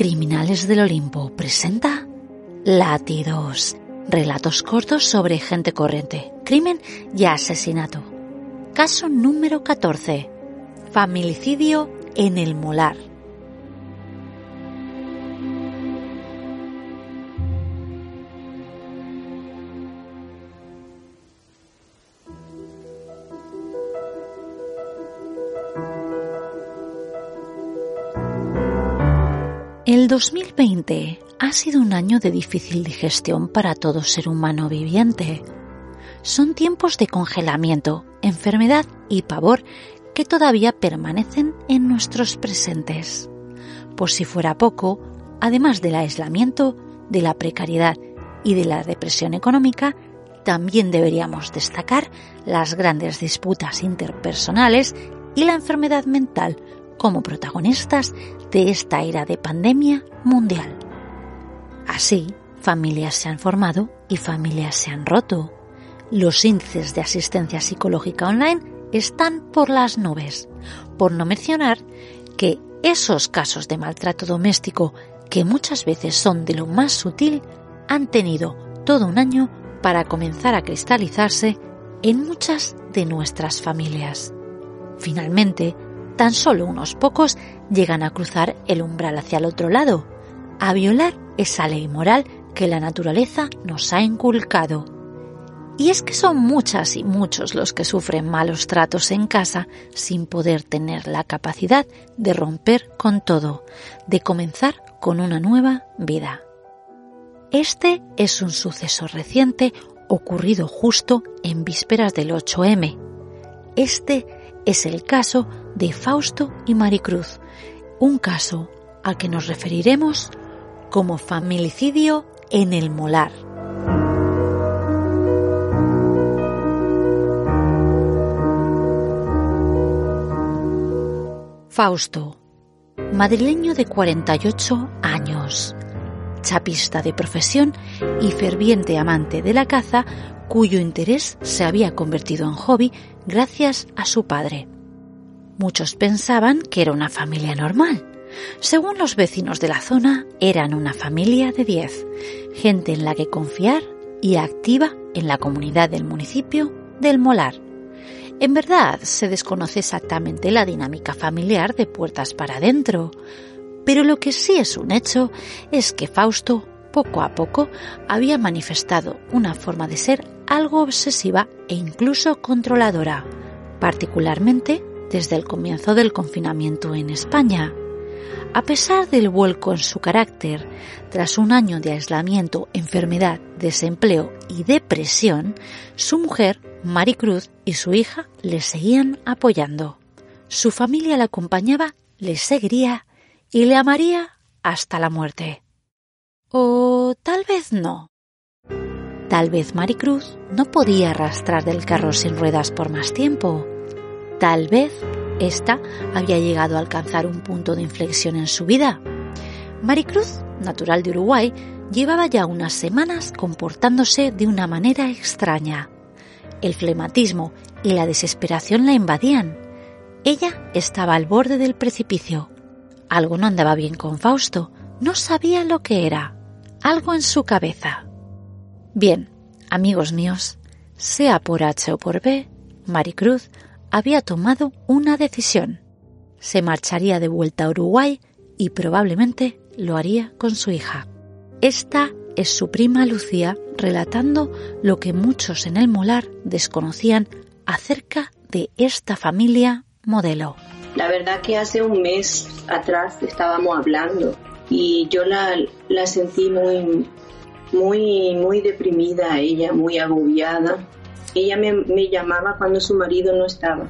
Criminales del Olimpo presenta Latidos, relatos cortos sobre gente corriente, crimen y asesinato. Caso número 14. Familicidio en el molar. El 2020 ha sido un año de difícil digestión para todo ser humano viviente. Son tiempos de congelamiento, enfermedad y pavor que todavía permanecen en nuestros presentes. Por si fuera poco, además del aislamiento, de la precariedad y de la depresión económica, también deberíamos destacar las grandes disputas interpersonales y la enfermedad mental como protagonistas de esta era de pandemia mundial. Así, familias se han formado y familias se han roto. Los índices de asistencia psicológica online están por las nubes, por no mencionar que esos casos de maltrato doméstico, que muchas veces son de lo más sutil, han tenido todo un año para comenzar a cristalizarse en muchas de nuestras familias. Finalmente, tan solo unos pocos llegan a cruzar el umbral hacia el otro lado, a violar esa ley moral que la naturaleza nos ha inculcado. Y es que son muchas y muchos los que sufren malos tratos en casa sin poder tener la capacidad de romper con todo, de comenzar con una nueva vida. Este es un suceso reciente ocurrido justo en vísperas del 8M. Este es el caso de Fausto y Maricruz, un caso al que nos referiremos como familicidio en el molar. Fausto, madrileño de 48 años, chapista de profesión y ferviente amante de la caza, cuyo interés se había convertido en hobby gracias a su padre. Muchos pensaban que era una familia normal. Según los vecinos de la zona, eran una familia de diez, gente en la que confiar y activa en la comunidad del municipio del Molar. En verdad, se desconoce exactamente la dinámica familiar de puertas para adentro, pero lo que sí es un hecho es que Fausto poco a poco había manifestado una forma de ser algo obsesiva e incluso controladora, particularmente desde el comienzo del confinamiento en España. A pesar del vuelco en su carácter, tras un año de aislamiento, enfermedad, desempleo y depresión, su mujer, Maricruz, y su hija le seguían apoyando. Su familia le acompañaba, le seguiría y le amaría hasta la muerte. O tal vez no. Tal vez Maricruz no podía arrastrar del carro sin ruedas por más tiempo. Tal vez ésta había llegado a alcanzar un punto de inflexión en su vida. Maricruz, natural de Uruguay, llevaba ya unas semanas comportándose de una manera extraña. El flematismo y la desesperación la invadían. Ella estaba al borde del precipicio. Algo no andaba bien con Fausto, no sabía lo que era algo en su cabeza. Bien, amigos míos, sea por H o por B, Maricruz había tomado una decisión. Se marcharía de vuelta a Uruguay y probablemente lo haría con su hija. Esta es su prima Lucía relatando lo que muchos en el molar desconocían acerca de esta familia modelo. La verdad que hace un mes atrás estábamos hablando y yo la, la sentí muy, muy, muy deprimida, ella muy agobiada. Ella me, me, llamaba cuando su marido no estaba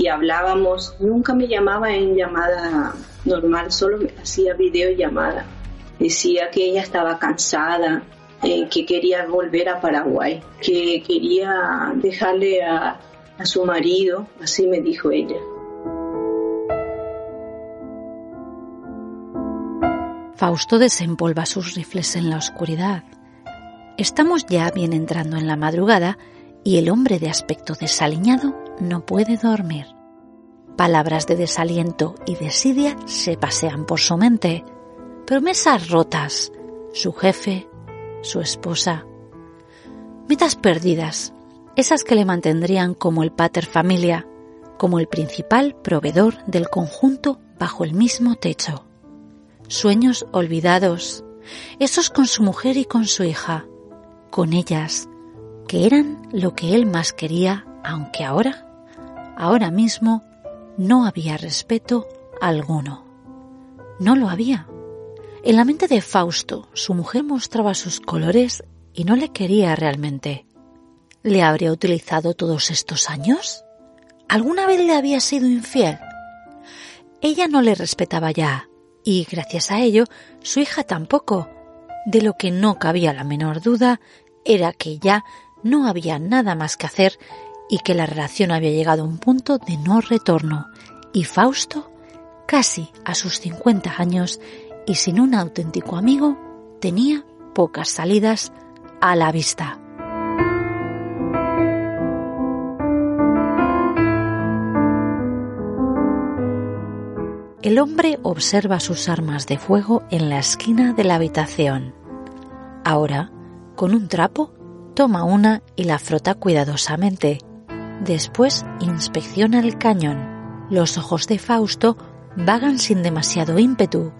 y hablábamos, nunca me llamaba en llamada normal, solo me hacía videollamada. Decía que ella estaba cansada, eh, que quería volver a Paraguay, que quería dejarle a, a su marido, así me dijo ella. Fausto desempolva sus rifles en la oscuridad. Estamos ya bien entrando en la madrugada y el hombre de aspecto desaliñado no puede dormir. Palabras de desaliento y desidia se pasean por su mente, promesas rotas, su jefe, su esposa. Metas perdidas, esas que le mantendrían como el pater familia, como el principal proveedor del conjunto bajo el mismo techo. Sueños olvidados, esos con su mujer y con su hija, con ellas, que eran lo que él más quería, aunque ahora, ahora mismo, no había respeto alguno. No lo había. En la mente de Fausto, su mujer mostraba sus colores y no le quería realmente. ¿Le habría utilizado todos estos años? ¿Alguna vez le había sido infiel? Ella no le respetaba ya, y gracias a ello, su hija tampoco. De lo que no cabía la menor duda era que ya no había nada más que hacer y que la relación había llegado a un punto de no retorno, y Fausto, casi a sus 50 años y sin un auténtico amigo, tenía pocas salidas a la vista. El hombre observa sus armas de fuego en la esquina de la habitación. Ahora, con un trapo, toma una y la frota cuidadosamente. Después inspecciona el cañón. Los ojos de Fausto vagan sin demasiado ímpetu.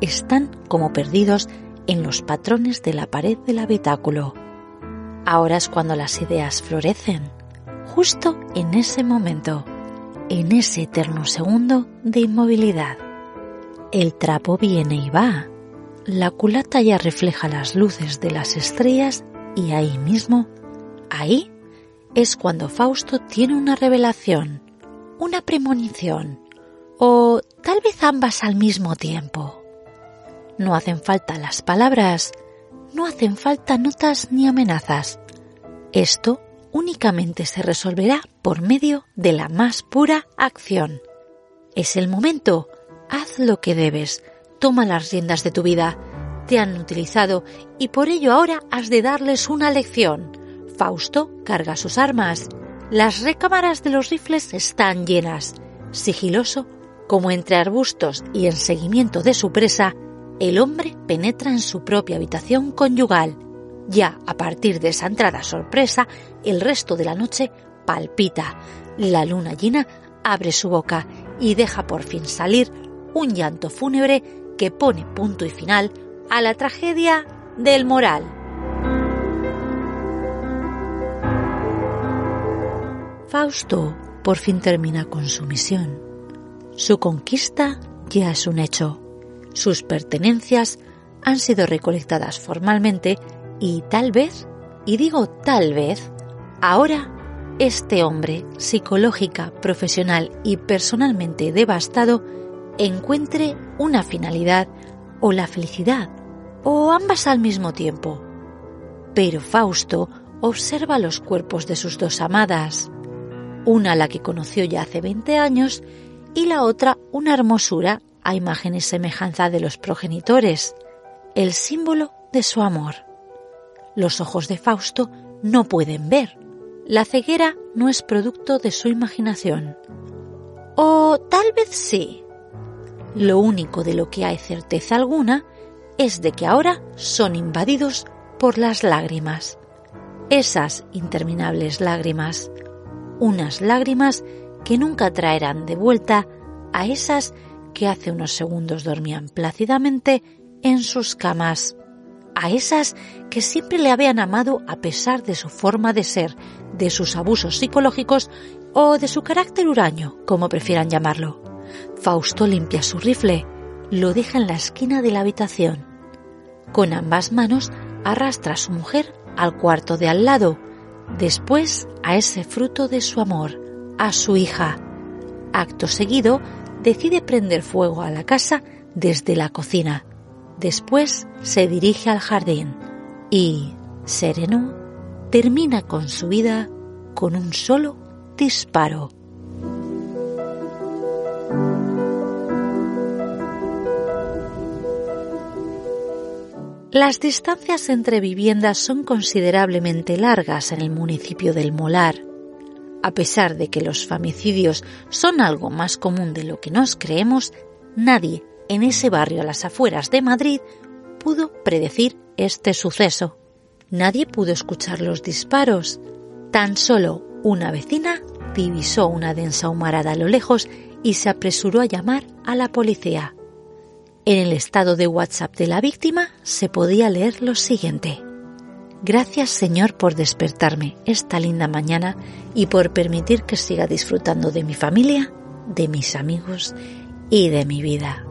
Están como perdidos en los patrones de la pared del habitáculo. Ahora es cuando las ideas florecen, justo en ese momento en ese eterno segundo de inmovilidad. El trapo viene y va. La culata ya refleja las luces de las estrellas y ahí mismo, ahí, es cuando Fausto tiene una revelación, una premonición, o tal vez ambas al mismo tiempo. No hacen falta las palabras, no hacen falta notas ni amenazas. Esto únicamente se resolverá por medio de la más pura acción. Es el momento. Haz lo que debes. Toma las riendas de tu vida. Te han utilizado y por ello ahora has de darles una lección. Fausto carga sus armas. Las recámaras de los rifles están llenas. Sigiloso, como entre arbustos y en seguimiento de su presa, el hombre penetra en su propia habitación conyugal ya a partir de esa entrada sorpresa, el resto de la noche palpita. La luna llena abre su boca y deja por fin salir un llanto fúnebre que pone punto y final a la tragedia del moral. Fausto por fin termina con su misión. Su conquista ya es un hecho. Sus pertenencias han sido recolectadas formalmente y tal vez, y digo tal vez, ahora este hombre, psicológica, profesional y personalmente devastado, encuentre una finalidad o la felicidad, o ambas al mismo tiempo. Pero Fausto observa los cuerpos de sus dos amadas, una la que conoció ya hace 20 años y la otra una hermosura a imagen y semejanza de los progenitores, el símbolo de su amor. Los ojos de Fausto no pueden ver. La ceguera no es producto de su imaginación. O tal vez sí. Lo único de lo que hay certeza alguna es de que ahora son invadidos por las lágrimas. Esas interminables lágrimas. Unas lágrimas que nunca traerán de vuelta a esas que hace unos segundos dormían plácidamente en sus camas a esas que siempre le habían amado a pesar de su forma de ser, de sus abusos psicológicos o de su carácter huraño, como prefieran llamarlo. Fausto limpia su rifle, lo deja en la esquina de la habitación. Con ambas manos arrastra a su mujer al cuarto de al lado, después a ese fruto de su amor, a su hija. Acto seguido, decide prender fuego a la casa desde la cocina Después se dirige al jardín y, sereno, termina con su vida con un solo disparo. Las distancias entre viviendas son considerablemente largas en el municipio del Molar. A pesar de que los famicidios son algo más común de lo que nos creemos, nadie en ese barrio a las afueras de Madrid pudo predecir este suceso. Nadie pudo escuchar los disparos. Tan solo una vecina divisó una densa humarada a lo lejos y se apresuró a llamar a la policía. En el estado de WhatsApp de la víctima se podía leer lo siguiente. Gracias Señor por despertarme esta linda mañana y por permitir que siga disfrutando de mi familia, de mis amigos y de mi vida.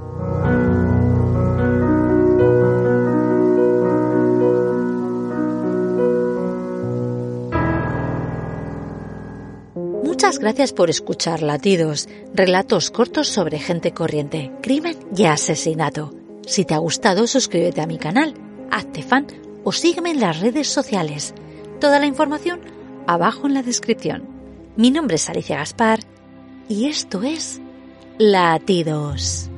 Gracias por escuchar Latidos, relatos cortos sobre gente corriente, crimen y asesinato. Si te ha gustado, suscríbete a mi canal, hazte fan o sígueme en las redes sociales. Toda la información abajo en la descripción. Mi nombre es Alicia Gaspar y esto es Latidos.